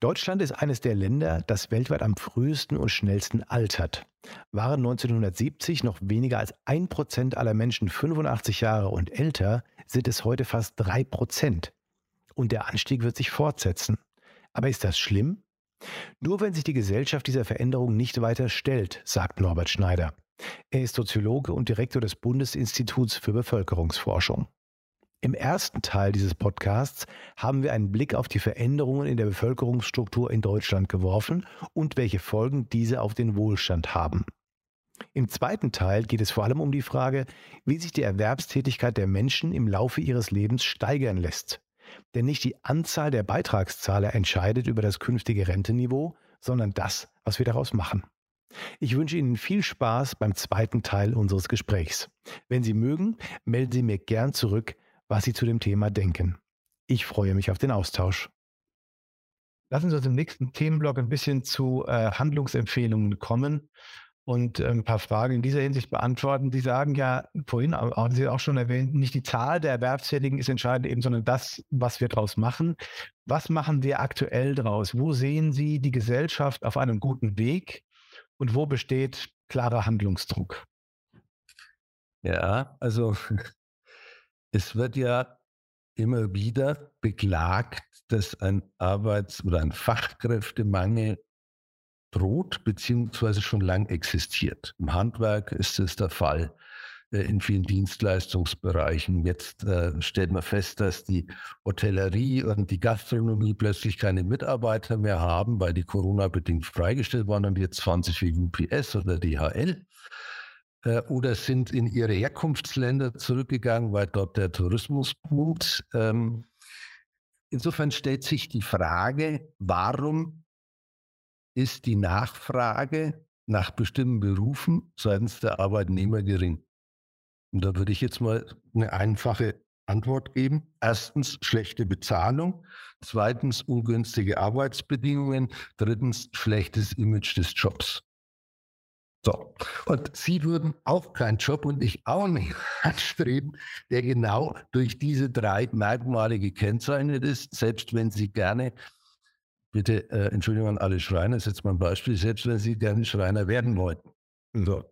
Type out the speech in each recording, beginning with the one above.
Deutschland ist eines der Länder, das weltweit am frühesten und schnellsten altert. Waren 1970 noch weniger als ein Prozent aller Menschen 85 Jahre und älter, sind es heute fast drei Prozent. Und der Anstieg wird sich fortsetzen. Aber ist das schlimm? Nur wenn sich die Gesellschaft dieser Veränderung nicht weiter stellt, sagt Norbert Schneider. Er ist Soziologe und Direktor des Bundesinstituts für Bevölkerungsforschung. Im ersten Teil dieses Podcasts haben wir einen Blick auf die Veränderungen in der Bevölkerungsstruktur in Deutschland geworfen und welche Folgen diese auf den Wohlstand haben. Im zweiten Teil geht es vor allem um die Frage, wie sich die Erwerbstätigkeit der Menschen im Laufe ihres Lebens steigern lässt. Denn nicht die Anzahl der Beitragszahler entscheidet über das künftige Rentenniveau, sondern das, was wir daraus machen. Ich wünsche Ihnen viel Spaß beim zweiten Teil unseres Gesprächs. Wenn Sie mögen, melden Sie mir gern zurück, was Sie zu dem Thema denken. Ich freue mich auf den Austausch. Lassen Sie uns im nächsten Themenblock ein bisschen zu äh, Handlungsempfehlungen kommen und äh, ein paar Fragen in dieser Hinsicht beantworten. Sie sagen ja vorhin, haben Sie auch schon erwähnt, nicht die Zahl der Erwerbstätigen ist entscheidend, eben, sondern das, was wir daraus machen. Was machen wir aktuell daraus? Wo sehen Sie die Gesellschaft auf einem guten Weg und wo besteht klarer Handlungsdruck? Ja, also es wird ja immer wieder beklagt, dass ein Arbeits- oder ein Fachkräftemangel droht, beziehungsweise schon lang existiert. Im Handwerk ist es der Fall, äh, in vielen Dienstleistungsbereichen. Jetzt äh, stellt man fest, dass die Hotellerie und die Gastronomie plötzlich keine Mitarbeiter mehr haben, weil die Corona-bedingt freigestellt waren und jetzt 20 wie UPS oder DHL. Äh, oder sind in ihre Herkunftsländer zurückgegangen, weil dort der Tourismus boomt. Ähm, insofern stellt sich die Frage, warum ist die Nachfrage nach bestimmten Berufen seitens der Arbeitnehmer gering? Und da würde ich jetzt mal eine einfache Antwort geben. Erstens schlechte Bezahlung, zweitens ungünstige Arbeitsbedingungen, drittens schlechtes Image des Jobs. So. Und Sie würden auch keinen Job und ich auch nicht anstreben, der genau durch diese drei Merkmale gekennzeichnet ist, selbst wenn Sie gerne, bitte äh, Entschuldigung an alle Schreiner, das ist jetzt mal ein Beispiel, selbst wenn Sie gerne Schreiner werden wollten. So.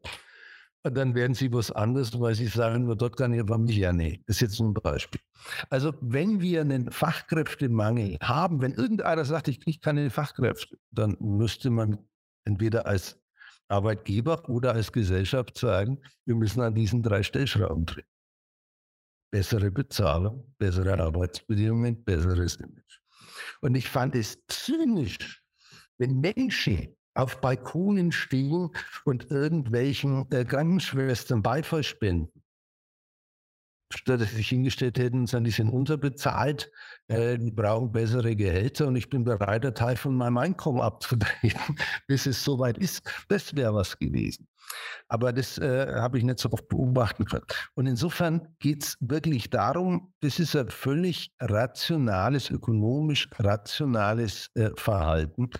Und dann werden Sie was anderes, weil Sie sagen, nur dort kann Ihre Familie nee. Das ist jetzt ein Beispiel. Also wenn wir einen Fachkräftemangel haben, wenn irgendeiner sagt, ich kriege keine Fachkräfte, dann müsste man entweder als Arbeitgeber oder als Gesellschaft sagen, wir müssen an diesen drei Stellschrauben drehen. Bessere Bezahlung, bessere Arbeitsbedingungen, besseres Image. Und ich fand es zynisch, wenn Menschen auf Balkonen stehen und irgendwelchen äh, Krankenschwestern Beifall spenden sich hingestellt hätten und sagen, die sind unterbezahlt, äh, die brauchen bessere Gehälter und ich bin bereit, einen Teil von meinem Einkommen abzutreten, bis es soweit ist. Das wäre was gewesen. Aber das äh, habe ich nicht so oft beobachten können. Und insofern geht es wirklich darum, das ist ein völlig rationales, ökonomisch rationales äh, Verhalten.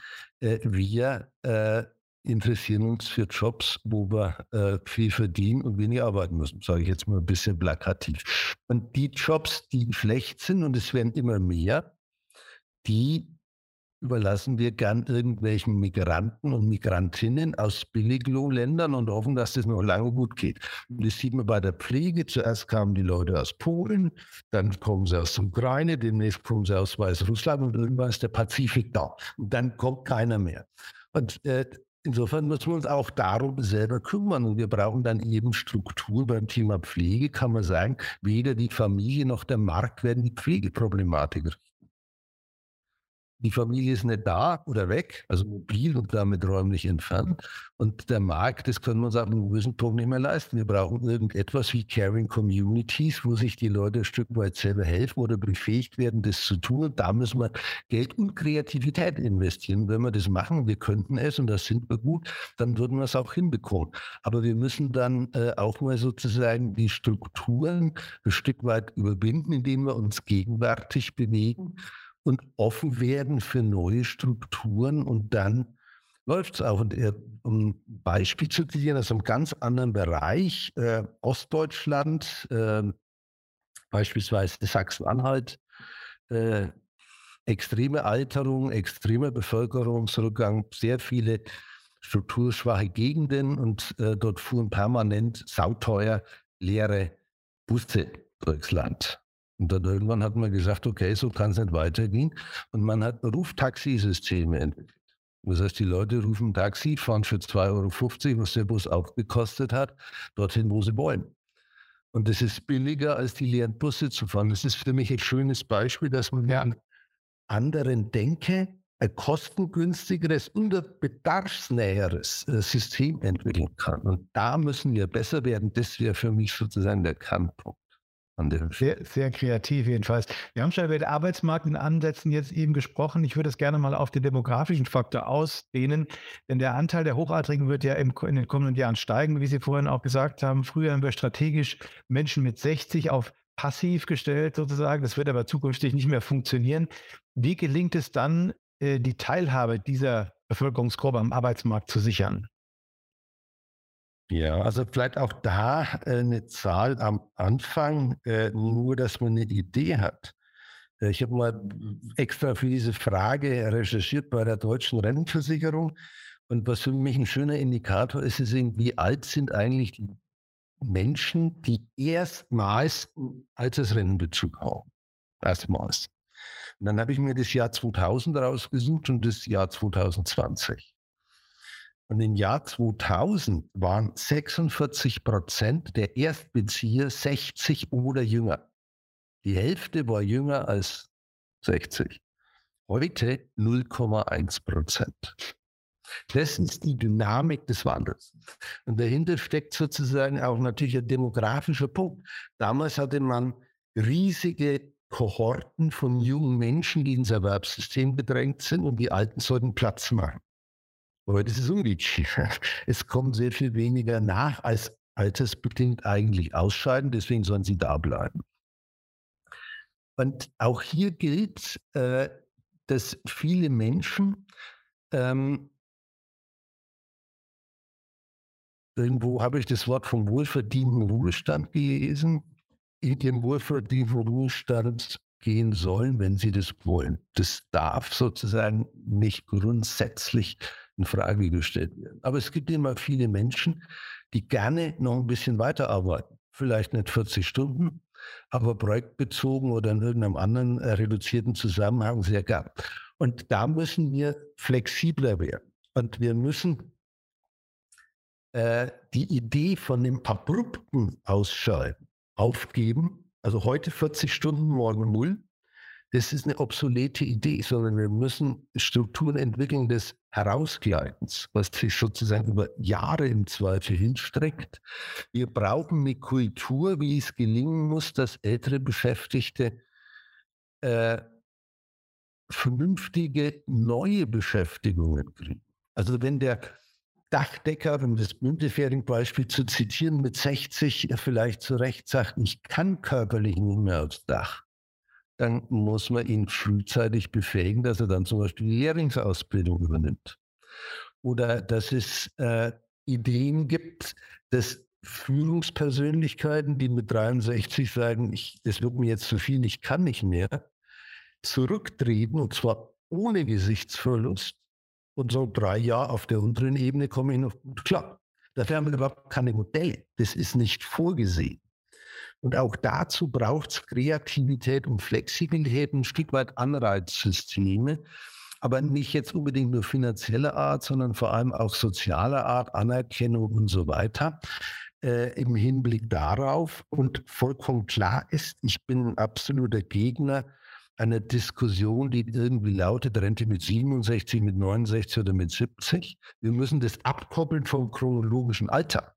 Äh, wir äh, interessieren uns für Jobs, wo wir äh, viel verdienen und wenig arbeiten müssen, sage ich jetzt mal ein bisschen plakativ. Und die Jobs, die schlecht sind, und es werden immer mehr, die überlassen wir gern irgendwelchen Migranten und Migrantinnen aus Billiglohnländern und hoffen, dass das noch lange gut geht. Und das sieht man bei der Pflege. Zuerst kamen die Leute aus Polen, dann kommen sie aus der Ukraine, demnächst kommen sie aus Weißrussland und irgendwann ist der Pazifik da. Und dann kommt keiner mehr. Und äh, Insofern müssen wir uns auch darum selber kümmern. Und wir brauchen dann eben Struktur beim Thema Pflege, kann man sagen, weder die Familie noch der Markt werden die Pflegeproblematik. Die Familie ist nicht da oder weg, also mobil und damit räumlich entfernt. Und der Markt, das können wir uns ab einem gewissen Punkt nicht mehr leisten. Wir brauchen irgendetwas wie Caring Communities, wo sich die Leute ein Stück weit selber helfen oder befähigt werden, das zu tun. Und da müssen wir Geld und Kreativität investieren. Wenn wir das machen, wir könnten es und das sind wir gut, dann würden wir es auch hinbekommen. Aber wir müssen dann äh, auch mal sozusagen die Strukturen ein Stück weit überwinden, indem wir uns gegenwärtig bewegen und offen werden für neue Strukturen und dann läuft es auch. Und äh, um ein Beispiel zu zitieren aus einem ganz anderen Bereich, äh, Ostdeutschland, äh, beispielsweise Sachsen-Anhalt, äh, extreme Alterung, extremer Bevölkerungsrückgang, sehr viele strukturschwache Gegenden und äh, dort fuhren permanent sauteuer leere Busse durchs Land. Und dann irgendwann hat man gesagt, okay, so kann es nicht weitergehen. Und man hat Ruftaxisysteme entwickelt. Das heißt, die Leute rufen Taxi, fahren für 2,50 Euro, was der Bus auch gekostet hat, dorthin, wo sie wollen. Und das ist billiger, als die leeren Busse zu fahren. Das ist für mich ein schönes Beispiel, dass man ja. einen anderen denke, ein kostengünstigeres und ein bedarfsnäheres äh, System entwickeln kann. Und da müssen wir besser werden. Das wäre für mich sozusagen der Kernpunkt. Sehr, sehr kreativ jedenfalls. Wir haben schon über den Arbeitsmarkt in Ansätzen jetzt eben gesprochen. Ich würde das gerne mal auf den demografischen Faktor ausdehnen, denn der Anteil der Hochaltrigen wird ja im, in den kommenden Jahren steigen, wie Sie vorhin auch gesagt haben. Früher haben wir strategisch Menschen mit 60 auf passiv gestellt sozusagen. Das wird aber zukünftig nicht mehr funktionieren. Wie gelingt es dann, äh, die Teilhabe dieser Bevölkerungsgruppe am Arbeitsmarkt zu sichern? Ja, also vielleicht auch da äh, eine Zahl am Anfang, äh, nur dass man eine Idee hat. Äh, ich habe mal extra für diese Frage recherchiert bei der deutschen Rentenversicherung. Und was für mich ein schöner Indikator ist, ist, wie alt sind eigentlich die Menschen, die erstmals Altersrentenbezug haben. Erstmals. Und dann habe ich mir das Jahr 2000 rausgesucht und das Jahr 2020. Und im Jahr 2000 waren 46 Prozent der Erstbezieher 60 oder jünger. Die Hälfte war jünger als 60. Heute 0,1 Prozent. Das ist die Dynamik des Wandels. Und dahinter steckt sozusagen auch natürlich ein demografischer Punkt. Damals hatte man riesige Kohorten von jungen Menschen, die ins Erwerbssystem gedrängt sind und die Alten sollten Platz machen. Aber das ist umgekehrt. Es kommt sehr viel weniger nach, als altersbedingt eigentlich ausscheiden. Deswegen sollen sie da bleiben. Und auch hier gilt, äh, dass viele Menschen ähm, irgendwo habe ich das Wort vom wohlverdienten Ruhestand gelesen. In den wohlverdienten Ruhestand gehen sollen, wenn sie das wollen. Das darf sozusagen nicht grundsätzlich in Frage gestellt werden. Aber es gibt immer viele Menschen, die gerne noch ein bisschen weiterarbeiten. Vielleicht nicht 40 Stunden, aber projektbezogen oder in irgendeinem anderen äh, reduzierten Zusammenhang sehr gern. Und da müssen wir flexibler werden. Und wir müssen äh, die Idee von dem abrupten Ausscheiden aufgeben. Also heute 40 Stunden, morgen null das ist eine obsolete Idee, sondern wir müssen Strukturen entwickeln des Herausgleitens, was sich sozusagen über Jahre im Zweifel hinstreckt. Wir brauchen eine Kultur, wie es gelingen muss, dass ältere Beschäftigte äh, vernünftige neue Beschäftigungen kriegen. Also wenn der Dachdecker, um das Müntefering-Beispiel zu zitieren, mit 60 vielleicht zu Recht sagt, ich kann körperlich nicht mehr aufs Dach, dann muss man ihn frühzeitig befähigen, dass er dann zum Beispiel die Lehrlingsausbildung übernimmt. Oder dass es äh, Ideen gibt, dass Führungspersönlichkeiten, die mit 63 sagen, ich, das wird mir jetzt zu viel, ich kann nicht mehr, zurücktreten und zwar ohne Gesichtsverlust und so drei Jahre auf der unteren Ebene komme ich noch klar. Dafür haben wir überhaupt keine Modelle. Das ist nicht vorgesehen. Und auch dazu braucht es Kreativität und Flexibilität, ein Stück weit Anreizsysteme, aber nicht jetzt unbedingt nur finanzieller Art, sondern vor allem auch sozialer Art, Anerkennung und so weiter. Äh, im Hinblick darauf und vollkommen klar ist, ich bin ein absoluter Gegner einer Diskussion, die irgendwie lautet, Rente mit 67, mit 69 oder mit 70. Wir müssen das abkoppeln vom chronologischen Alter.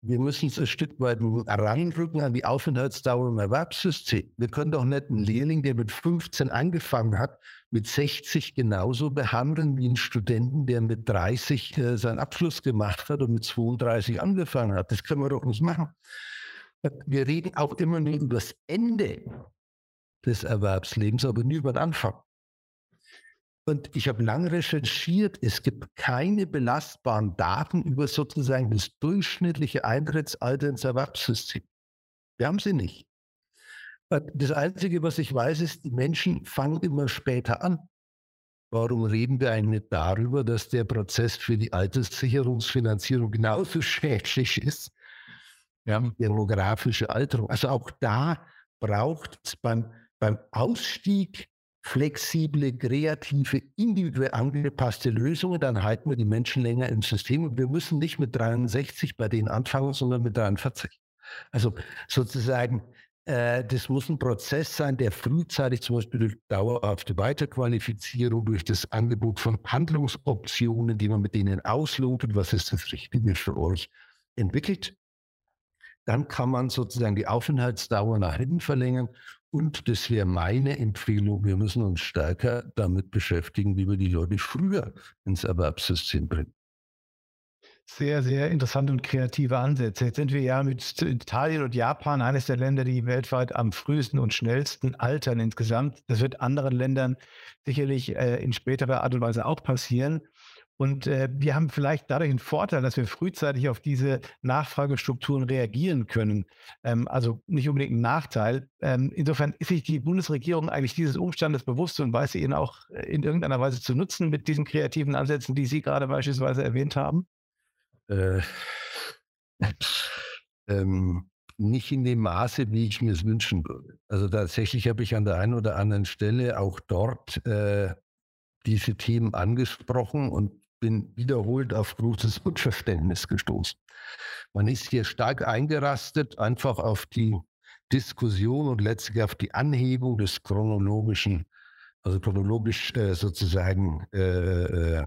Wir müssen es ein Stück weit ranrücken an die Aufenthaltsdauer im Erwerbssystem. Wir können doch nicht einen Lehrling, der mit 15 angefangen hat, mit 60 genauso behandeln wie einen Studenten, der mit 30 äh, seinen Abschluss gemacht hat und mit 32 angefangen hat. Das können wir doch nicht machen. Wir reden auch immer nur über das Ende des Erwerbslebens, aber nie über den Anfang. Und ich habe lange recherchiert, es gibt keine belastbaren Daten über sozusagen das durchschnittliche Eintrittsalter ins Erwerbssystem. Wir haben sie nicht. Das Einzige, was ich weiß, ist, die Menschen fangen immer später an. Warum reden wir eigentlich nicht darüber, dass der Prozess für die Alterssicherungsfinanzierung genauso schädlich ist? Ja, demografische Alterung. Also auch da braucht es beim, beim Ausstieg flexible, kreative, individuell angepasste Lösungen, dann halten wir die Menschen länger im System. Und wir müssen nicht mit 63 bei denen anfangen, sondern mit 43. Also sozusagen, äh, das muss ein Prozess sein, der frühzeitig zum Beispiel durch dauerhafte Weiterqualifizierung, durch das Angebot von Handlungsoptionen, die man mit denen auslotet, was ist das Richtige für euch, entwickelt. Dann kann man sozusagen die Aufenthaltsdauer nach hinten verlängern und das wäre meine Empfehlung, wir müssen uns stärker damit beschäftigen, wie wir die Leute früher ins Erwerbssystem bringen. Sehr, sehr interessante und kreative Ansätze. Jetzt sind wir ja mit Italien und Japan eines der Länder, die weltweit am frühesten und schnellsten altern insgesamt. Das wird anderen Ländern sicherlich äh, in späterer Art und Weise auch passieren. Und äh, wir haben vielleicht dadurch einen Vorteil, dass wir frühzeitig auf diese Nachfragestrukturen reagieren können. Ähm, also nicht unbedingt ein Nachteil. Ähm, insofern ist sich die Bundesregierung eigentlich dieses Umstandes bewusst und weiß sie ihn auch äh, in irgendeiner Weise zu nutzen mit diesen kreativen Ansätzen, die Sie gerade beispielsweise erwähnt haben? Äh, ähm, nicht in dem Maße, wie ich mir es wünschen würde. Also tatsächlich habe ich an der einen oder anderen Stelle auch dort äh, diese Themen angesprochen und bin wiederholt auf großes Unverständnis gestoßen. Man ist hier stark eingerastet, einfach auf die Diskussion und letztlich auf die Anhebung des chronologischen, also chronologisch äh, sozusagen äh, äh,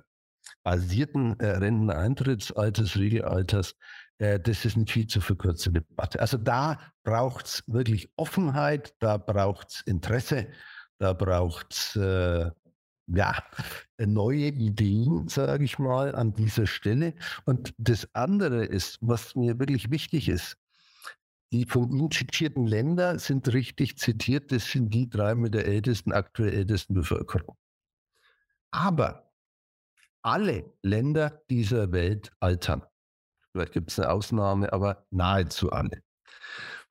basierten äh, Renteneintrittsalters, Regelalters. Äh, das ist eine viel zu verkürzte Debatte. Also da braucht es wirklich Offenheit, da braucht es Interesse, da braucht es äh, ja, neue Ideen, sage ich mal, an dieser Stelle. Und das andere ist, was mir wirklich wichtig ist, die von Ihnen zitierten Länder sind richtig zitiert, das sind die drei mit der ältesten, aktuell ältesten Bevölkerung. Aber alle Länder dieser Welt altern. Vielleicht gibt es eine Ausnahme, aber nahezu alle.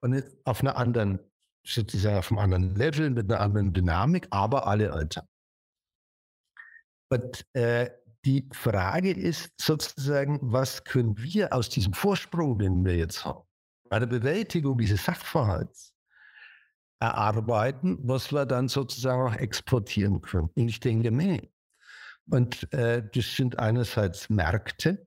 Und auf einer anderen, sozusagen auf einem anderen Level, mit einer anderen Dynamik, aber alle altern. Und äh, die Frage ist sozusagen, was können wir aus diesem Vorsprung, den wir jetzt haben, bei der Bewältigung dieses Sachverhalts erarbeiten, was wir dann sozusagen auch exportieren können. Und ich denke, nee. Und äh, das sind einerseits Märkte,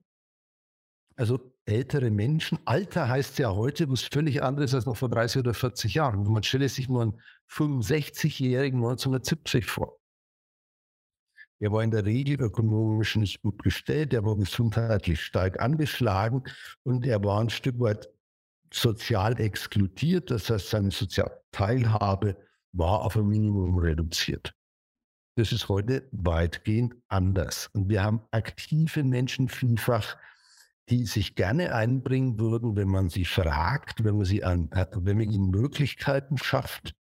also ältere Menschen. Alter heißt ja heute was völlig anderes als noch vor 30 oder 40 Jahren. Man stelle sich mal einen 65-Jährigen 1970 vor. Er war in der Regel ökonomisch nicht gut gestellt, er war gesundheitlich stark angeschlagen und er war ein Stück weit sozial exkludiert, das heißt, seine soziale Teilhabe war auf ein Minimum reduziert. Das ist heute weitgehend anders. Und wir haben aktive Menschen vielfach, die sich gerne einbringen würden, wenn man sie fragt, wenn man, sie an, wenn man ihnen Möglichkeiten schafft.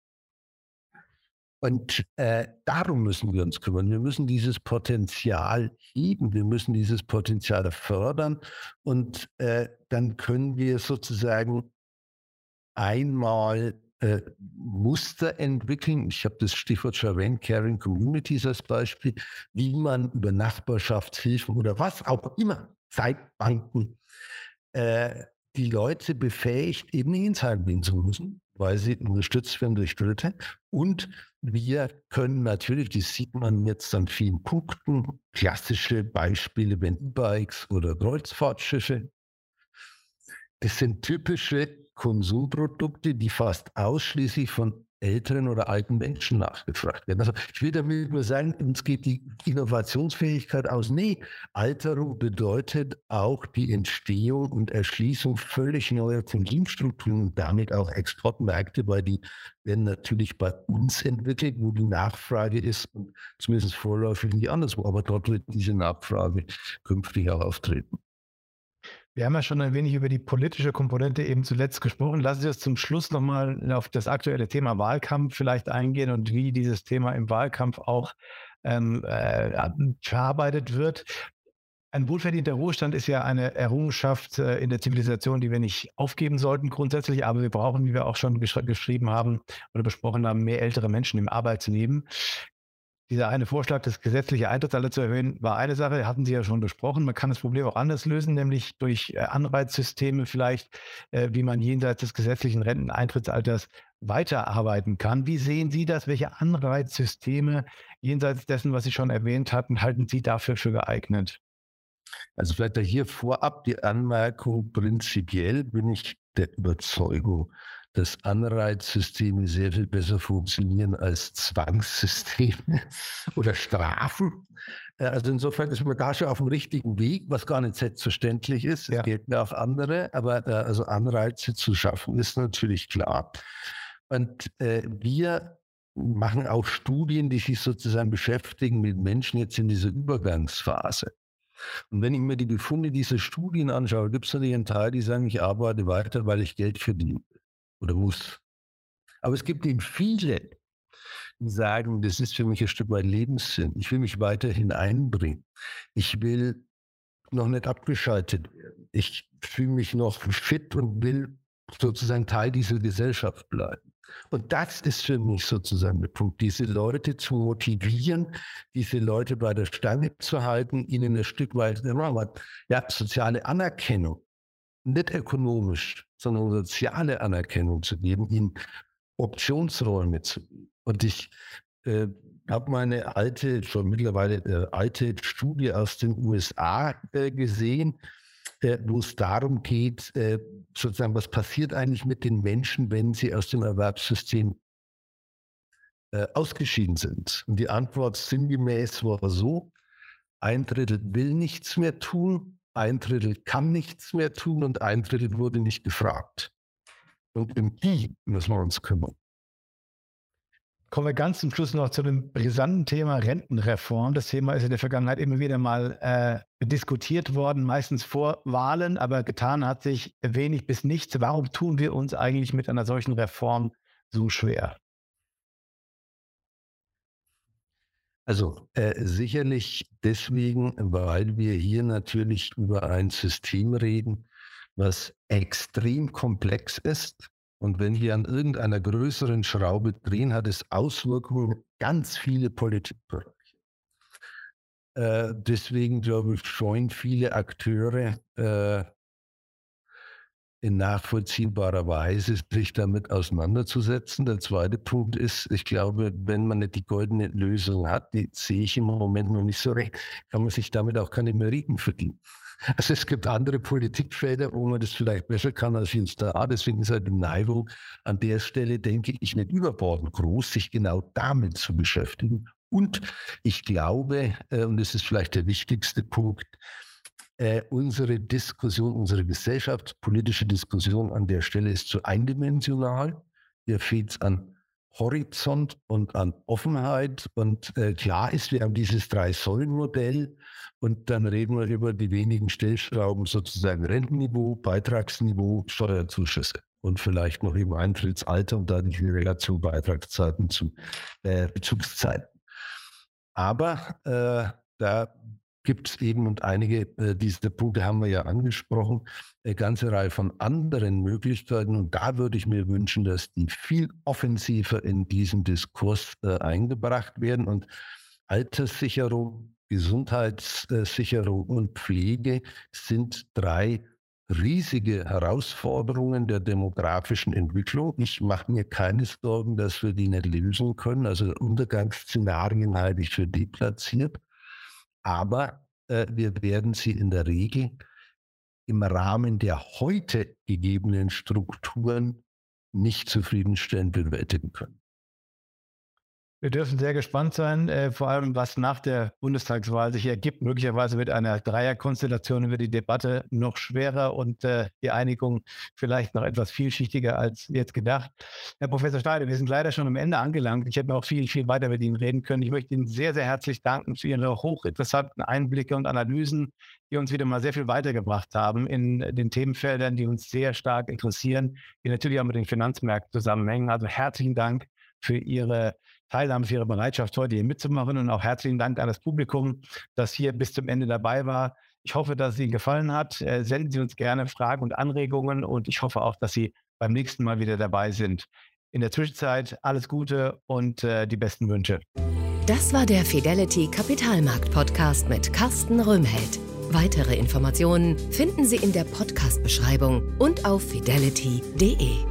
Und äh, darum müssen wir uns kümmern. Wir müssen dieses Potenzial heben, wir müssen dieses Potenzial fördern und äh, dann können wir sozusagen einmal äh, Muster entwickeln. Ich habe das Stichwort schon erwähnt, Caring Communities als Beispiel, wie man über Nachbarschaftshilfen oder was auch immer, Zeitbanken, äh, die Leute befähigt, eben nicht ins Heim gehen zu müssen, weil sie unterstützt werden durch Dritte. Und wir können natürlich, das sieht man jetzt an vielen Punkten, klassische Beispiele, wenn E-Bikes oder Kreuzfahrtschiffe. Das sind typische Konsumprodukte, die fast ausschließlich von älteren oder alten Menschen nachgefragt werden. Also ich will damit nur sagen, uns geht die Innovationsfähigkeit aus. Nee, Alterung bedeutet auch die Entstehung und Erschließung völlig neuer Konsumstrukturen und damit auch Exportmärkte, weil die werden natürlich bei uns entwickelt, wo die Nachfrage ist und zumindest vorläufig nicht anderswo. Aber dort wird diese Nachfrage künftig auch auftreten. Wir haben ja schon ein wenig über die politische Komponente eben zuletzt gesprochen. Lassen Sie uns zum Schluss nochmal auf das aktuelle Thema Wahlkampf vielleicht eingehen und wie dieses Thema im Wahlkampf auch ähm, äh, verarbeitet wird. Ein wohlverdienter Ruhestand ist ja eine Errungenschaft äh, in der Zivilisation, die wir nicht aufgeben sollten grundsätzlich, aber wir brauchen, wie wir auch schon gesch geschrieben haben oder besprochen haben, mehr ältere Menschen im Arbeitsleben dieser eine Vorschlag, das gesetzliche Eintrittsalter zu erhöhen, war eine Sache, hatten Sie ja schon besprochen. Man kann das Problem auch anders lösen, nämlich durch äh, Anreizsysteme vielleicht, äh, wie man jenseits des gesetzlichen Renteneintrittsalters weiterarbeiten kann. Wie sehen Sie das? Welche Anreizsysteme jenseits dessen, was Sie schon erwähnt hatten, halten Sie dafür für geeignet? Also vielleicht hier vorab die Anmerkung, prinzipiell bin ich der Überzeugung, dass Anreizsysteme sehr viel besser funktionieren als Zwangssysteme oder Strafen. Äh, also insofern ist man da schon auf dem richtigen Weg, was gar nicht selbstverständlich ist. Es ja. gelten auch andere, aber äh, also Anreize zu schaffen ist natürlich klar. Und äh, wir machen auch Studien, die sich sozusagen beschäftigen mit Menschen jetzt in dieser Übergangsphase. Und wenn ich mir die Befunde dieser Studien anschaue, gibt es natürlich einen Teil, die sagen, ich arbeite weiter, weil ich Geld verdiene oder muss. Aber es gibt eben viele, die sagen, das ist für mich ein Stück weit Lebenssinn. Ich will mich weiterhin einbringen. Ich will noch nicht abgeschaltet werden. Ich fühle mich noch fit und will sozusagen Teil dieser Gesellschaft bleiben. Und das ist für mich sozusagen der Punkt, diese Leute zu motivieren, diese Leute bei der Stange zu halten, ihnen ein Stück weit ja, soziale Anerkennung nicht ökonomisch, sondern soziale Anerkennung zu geben, ihnen Optionsräume zu geben. Und ich äh, habe meine alte, schon mittlerweile äh, alte Studie aus den USA äh, gesehen, äh, wo es darum geht, äh, sozusagen, was passiert eigentlich mit den Menschen, wenn sie aus dem Erwerbssystem äh, ausgeschieden sind. Und die Antwort sinngemäß war so, ein Drittel will nichts mehr tun, ein Drittel kann nichts mehr tun und ein Drittel wurde nicht gefragt. Und um die müssen wir uns kümmern. Kommen wir ganz zum Schluss noch zu dem brisanten Thema Rentenreform. Das Thema ist in der Vergangenheit immer wieder mal äh, diskutiert worden, meistens vor Wahlen, aber getan hat sich wenig bis nichts. Warum tun wir uns eigentlich mit einer solchen Reform so schwer? Also äh, sicherlich deswegen, weil wir hier natürlich über ein System reden, was extrem komplex ist. Und wenn wir an irgendeiner größeren Schraube drehen, hat es Auswirkungen auf ganz viele Politikbereiche. Äh, deswegen, glaube ich, scheuen viele Akteure äh, in nachvollziehbarer Weise sich damit auseinanderzusetzen. Der zweite Punkt ist, ich glaube, wenn man nicht die goldene Lösung hat, die sehe ich im Moment noch nicht so recht, kann man sich damit auch keine Meriten verdienen. Also es gibt andere Politikfelder, wo man das vielleicht besser kann als jetzt da. Deswegen ist halt die Neigung an der Stelle, denke ich, nicht überbordend groß, sich genau damit zu beschäftigen. Und ich glaube, äh, und das ist vielleicht der wichtigste Punkt, äh, unsere Diskussion, unsere gesellschaftspolitische Diskussion an der Stelle ist zu eindimensional. Hier fehlt es an Horizont und an Offenheit. Und äh, klar ist, wir haben dieses Drei-Säulen-Modell und dann reden wir über die wenigen Stellschrauben, sozusagen Rentenniveau, Beitragsniveau, Steuerzuschüsse und vielleicht noch im Eintrittsalter und dann die Relation Beitragszeiten zu äh, Bezugszeiten. Aber äh, da gibt es eben, und einige äh, dieser Punkte haben wir ja angesprochen, eine ganze Reihe von anderen Möglichkeiten. Und da würde ich mir wünschen, dass die viel offensiver in diesen Diskurs äh, eingebracht werden. Und Alterssicherung, Gesundheitssicherung und Pflege sind drei riesige Herausforderungen der demografischen Entwicklung. Ich mache mir keine Sorgen, dass wir die nicht lösen können. Also Untergangsszenarien halte ich für deplatziert aber äh, wir werden sie in der Regel im Rahmen der heute gegebenen Strukturen nicht zufriedenstellend bewältigen können. Wir dürfen sehr gespannt sein, äh, vor allem was nach der Bundestagswahl sich ergibt. Möglicherweise wird eine Dreierkonstellation über die Debatte noch schwerer und äh, die Einigung vielleicht noch etwas vielschichtiger als jetzt gedacht. Herr Professor Steide, wir sind leider schon am Ende angelangt. Ich hätte noch viel, viel weiter mit Ihnen reden können. Ich möchte Ihnen sehr, sehr herzlich danken für Ihre hochinteressanten Einblicke und Analysen, die uns wieder mal sehr viel weitergebracht haben in den Themenfeldern, die uns sehr stark interessieren, die natürlich auch mit den Finanzmärkten zusammenhängen. Also herzlichen Dank für Ihre Teilnahme, für Ihre Bereitschaft, heute hier mitzumachen und auch herzlichen Dank an das Publikum, das hier bis zum Ende dabei war. Ich hoffe, dass es Ihnen gefallen hat. Äh, senden Sie uns gerne Fragen und Anregungen und ich hoffe auch, dass Sie beim nächsten Mal wieder dabei sind. In der Zwischenzeit alles Gute und äh, die besten Wünsche. Das war der Fidelity Kapitalmarkt Podcast mit Carsten Röhmheld. Weitere Informationen finden Sie in der Podcast-Beschreibung und auf fidelity.de.